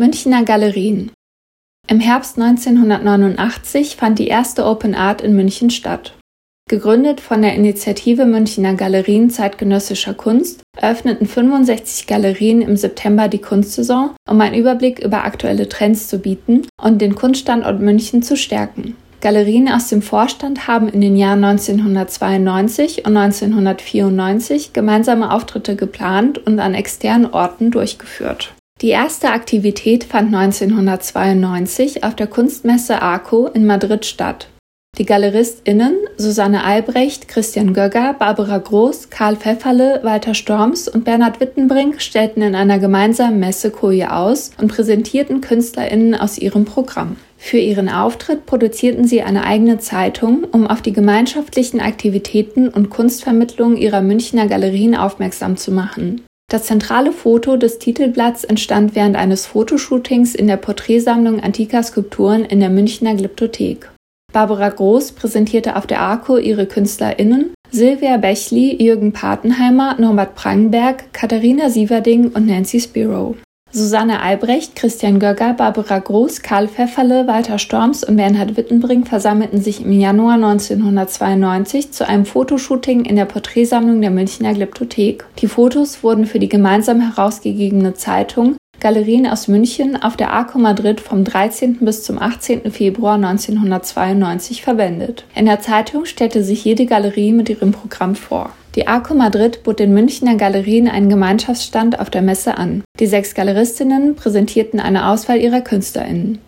Münchner Galerien Im Herbst 1989 fand die erste Open Art in München statt. Gegründet von der Initiative Münchner Galerien zeitgenössischer Kunst eröffneten 65 Galerien im September die Kunstsaison, um einen Überblick über aktuelle Trends zu bieten und den Kunststandort München zu stärken. Galerien aus dem Vorstand haben in den Jahren 1992 und 1994 gemeinsame Auftritte geplant und an externen Orten durchgeführt. Die erste Aktivität fand 1992 auf der Kunstmesse ARCO in Madrid statt. Die GaleristInnen Susanne Albrecht, Christian Gögger, Barbara Groß, Karl Pfefferle, Walter Storms und Bernhard Wittenbrink stellten in einer gemeinsamen Messe Koje aus und präsentierten KünstlerInnen aus ihrem Programm. Für ihren Auftritt produzierten sie eine eigene Zeitung, um auf die gemeinschaftlichen Aktivitäten und Kunstvermittlung ihrer Münchner Galerien aufmerksam zu machen. Das zentrale Foto des Titelblatts entstand während eines Fotoshootings in der Porträtsammlung antiker Skulpturen in der Münchner Glyptothek. Barbara Groß präsentierte auf der ARCO ihre KünstlerInnen Silvia Bechli, Jürgen Patenheimer, Norbert Prangenberg, Katharina Sieverding und Nancy Spiro. Susanne Albrecht, Christian Gögger, Barbara Groß, Karl Pfefferle, Walter Storms und Bernhard Wittenbrink versammelten sich im Januar 1992 zu einem Fotoshooting in der Porträtsammlung der Münchner Glyptothek. Die Fotos wurden für die gemeinsam herausgegebene Zeitung Galerien aus München auf der ARCO Madrid vom 13. bis zum 18. Februar 1992 verwendet. In der Zeitung stellte sich jede Galerie mit ihrem Programm vor. Die ARCO Madrid bot den Münchner Galerien einen Gemeinschaftsstand auf der Messe an. Die sechs Galeristinnen präsentierten eine Auswahl ihrer KünstlerInnen.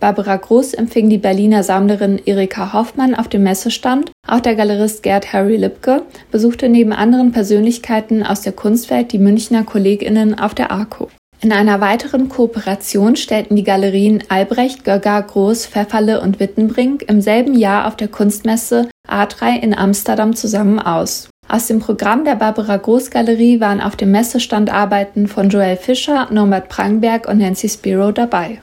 Barbara Groß empfing die Berliner Sammlerin Erika Hoffmann auf dem Messestand. Auch der Galerist Gerd Harry Lipke besuchte neben anderen Persönlichkeiten aus der Kunstwelt die Münchner KollegInnen auf der ARCO. In einer weiteren Kooperation stellten die Galerien Albrecht, Gögger, Groß, Pfefferle und Wittenbrink im selben Jahr auf der Kunstmesse A3 in Amsterdam zusammen aus. Aus dem Programm der Barbara Groß Galerie waren auf dem Messestand Arbeiten von Joel Fischer, Norbert Prangberg und Nancy Spiro dabei.